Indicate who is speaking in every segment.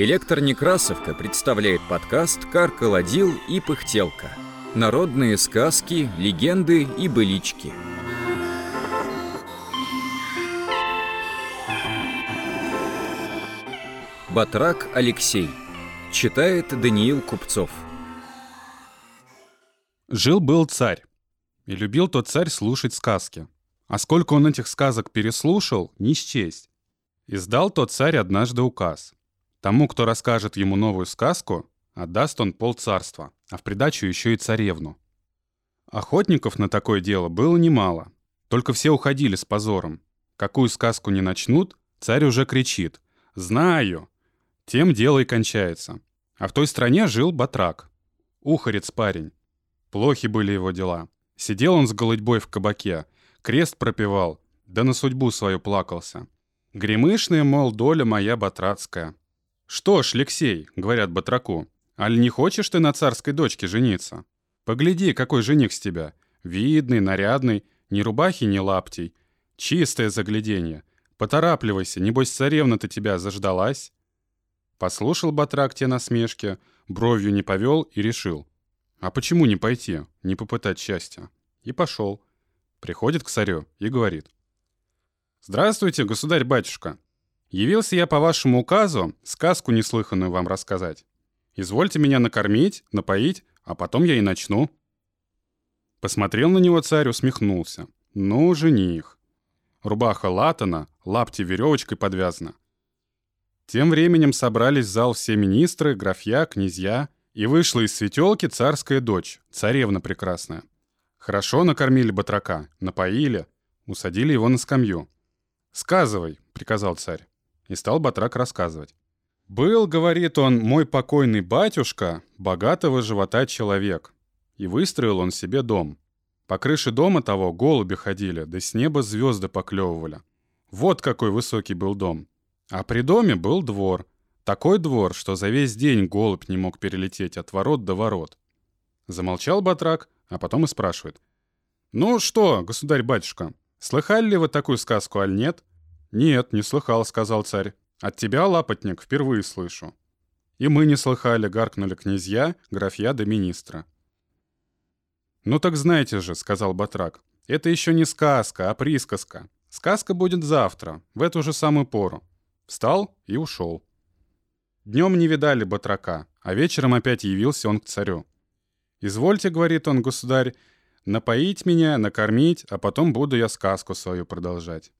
Speaker 1: Электор Некрасовка представляет подкаст «Каркаладил и пыхтелка». Народные сказки, легенды и былички. Батрак Алексей. Читает Даниил Купцов.
Speaker 2: Жил-был царь. И любил тот царь слушать сказки. А сколько он этих сказок переслушал, не счесть. Издал тот царь однажды указ. Тому, кто расскажет ему новую сказку, отдаст он полцарства, а в придачу еще и царевну. Охотников на такое дело было немало. Только все уходили с позором. Какую сказку не начнут, царь уже кричит «Знаю!» Тем дело и кончается. А в той стране жил Батрак. Ухарец парень. Плохи были его дела. Сидел он с голодьбой в кабаке, крест пропевал, да на судьбу свою плакался. Гремышная, мол, доля моя батрацкая. «Что ж, Алексей», — говорят батраку, «аль не хочешь ты на царской дочке жениться? Погляди, какой жених с тебя. Видный, нарядный, ни рубахи, ни лаптей. Чистое загляденье. Поторапливайся, небось царевна-то тебя заждалась». Послушал батрак те насмешки, бровью не повел и решил. А почему не пойти, не попытать счастья? И пошел. Приходит к царю и говорит. «Здравствуйте, государь-батюшка. Явился я по вашему указу сказку неслыханную вам рассказать. Извольте меня накормить, напоить, а потом я и начну». Посмотрел на него царь, усмехнулся. «Ну, жених». Рубаха латана, лапти веревочкой подвязана. Тем временем собрались в зал все министры, графья, князья, и вышла из светелки царская дочь, царевна прекрасная. Хорошо накормили батрака, напоили, усадили его на скамью. «Сказывай», — приказал царь. И стал Батрак рассказывать. «Был, — говорит он, — мой покойный батюшка, богатого живота человек. И выстроил он себе дом. По крыше дома того голуби ходили, да с неба звезды поклевывали. Вот какой высокий был дом. А при доме был двор. Такой двор, что за весь день голубь не мог перелететь от ворот до ворот. Замолчал Батрак, а потом и спрашивает. «Ну что, государь-батюшка, слыхали ли вы такую сказку, аль нет?» «Нет, не слыхал», — сказал царь. «От тебя, лапотник, впервые слышу». «И мы не слыхали», — гаркнули князья, графья да министра. «Ну так знаете же», — сказал Батрак, — «это еще не сказка, а присказка. Сказка будет завтра, в эту же самую пору». Встал и ушел. Днем не видали Батрака, а вечером опять явился он к царю. «Извольте, — говорит он, государь, — напоить меня, накормить, а потом буду я сказку свою продолжать».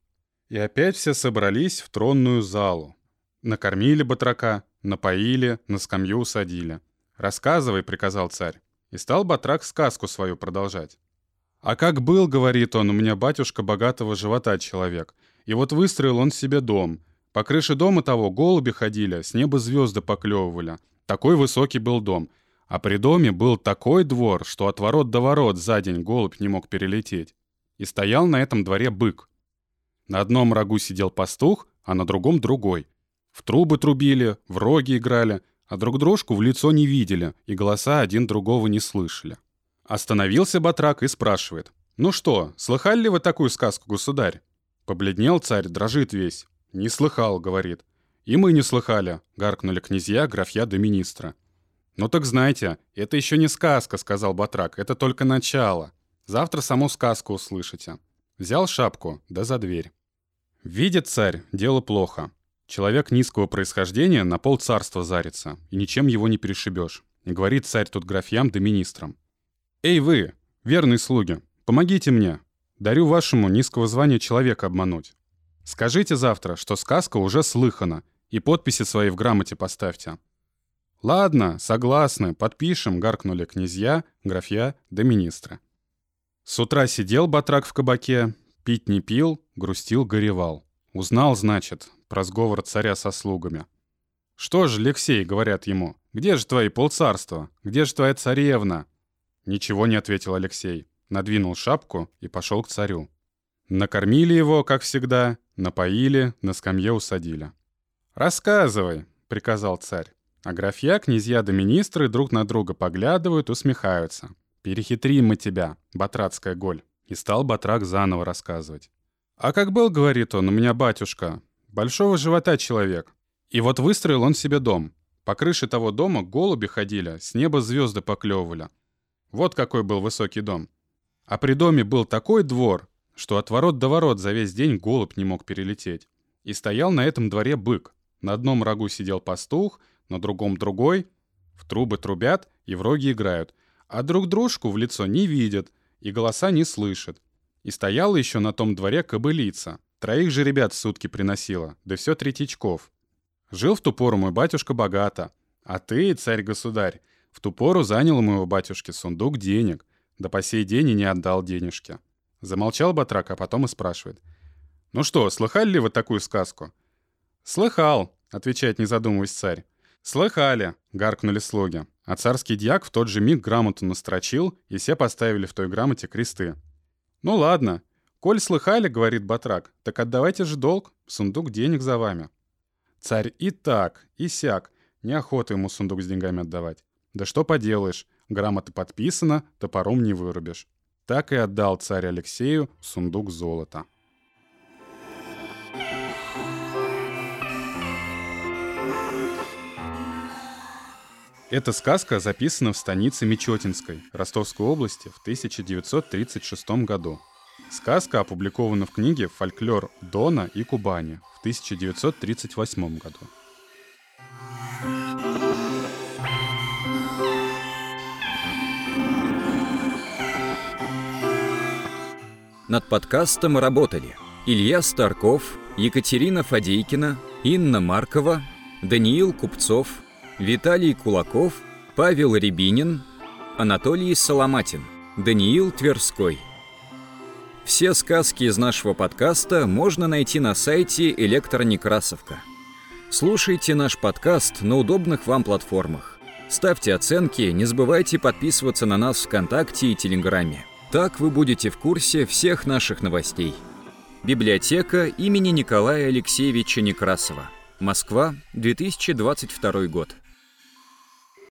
Speaker 2: И опять все собрались в тронную залу. Накормили батрака, напоили, на скамью усадили. «Рассказывай», — приказал царь. И стал батрак сказку свою продолжать. «А как был, — говорит он, — у меня батюшка богатого живота человек. И вот выстроил он себе дом. По крыше дома того голуби ходили, с неба звезды поклевывали. Такой высокий был дом. А при доме был такой двор, что от ворот до ворот за день голубь не мог перелететь. И стоял на этом дворе бык. На одном рогу сидел пастух, а на другом другой. В трубы трубили, в роги играли, а друг дружку в лицо не видели и голоса один другого не слышали. Остановился батрак и спрашивает. «Ну что, слыхали ли вы такую сказку, государь?» Побледнел царь, дрожит весь. «Не слыхал», — говорит. «И мы не слыхали», — гаркнули князья, графья да министра. «Ну так знайте, это еще не сказка», — сказал Батрак, — «это только начало. Завтра саму сказку услышите». Взял шапку, да за дверь. Видит царь, дело плохо. Человек низкого происхождения на пол царства зарится, и ничем его не перешибешь. И говорит царь тут графьям да министрам. «Эй вы, верные слуги, помогите мне. Дарю вашему низкого звания человека обмануть. Скажите завтра, что сказка уже слыхана, и подписи свои в грамоте поставьте». «Ладно, согласны, подпишем», — гаркнули князья, графья да министры. С утра сидел батрак в кабаке, Пить не пил, грустил, горевал. Узнал, значит, про сговор царя со слугами. «Что же, Алексей, — говорят ему, — где же твои полцарства? Где же твоя царевна?» Ничего не ответил Алексей. Надвинул шапку и пошел к царю. Накормили его, как всегда, напоили, на скамье усадили. «Рассказывай», — приказал царь. А графья, князья да министры друг на друга поглядывают, усмехаются. «Перехитрим мы тебя, батратская голь». И стал Батрак заново рассказывать. «А как был, — говорит он, — у меня батюшка, большого живота человек. И вот выстроил он себе дом. По крыше того дома голуби ходили, с неба звезды поклевывали. Вот какой был высокий дом. А при доме был такой двор, что от ворот до ворот за весь день голубь не мог перелететь. И стоял на этом дворе бык. На одном рогу сидел пастух, на другом другой. В трубы трубят и в роги играют. А друг дружку в лицо не видят и голоса не слышат. И стояла еще на том дворе кобылица. Троих же ребят в сутки приносила, да все третичков. Жил в ту пору мой батюшка богато. А ты, царь-государь, в ту пору занял у моего батюшки сундук денег, да по сей день и не отдал денежки. Замолчал батрак, а потом и спрашивает. «Ну что, слыхали ли вы такую сказку?» «Слыхал», — отвечает, не задумываясь царь. «Слыхали», — гаркнули слуги. А царский дьяк в тот же миг грамоту настрочил, и все поставили в той грамоте кресты. «Ну ладно. Коль слыхали, — говорит батрак, — так отдавайте же долг, сундук денег за вами». Царь и так, и сяк, неохота ему сундук с деньгами отдавать. Да что поделаешь, грамота подписана, топором не вырубишь. Так и отдал царь Алексею сундук золота. Эта сказка записана в станице Мечетинской Ростовской области в 1936 году. Сказка опубликована в книге «Фольклор Дона и Кубани» в 1938 году.
Speaker 1: Над подкастом работали Илья Старков, Екатерина Фадейкина, Инна Маркова, Даниил Купцов, Виталий Кулаков, Павел Рябинин, Анатолий Соломатин, Даниил Тверской. Все сказки из нашего подкаста можно найти на сайте Электронекрасовка. Слушайте наш подкаст на удобных вам платформах. Ставьте оценки, не забывайте подписываться на нас ВКонтакте и Телеграме. Так вы будете в курсе всех наших новостей. Библиотека имени Николая Алексеевича Некрасова. Москва, 2022 год.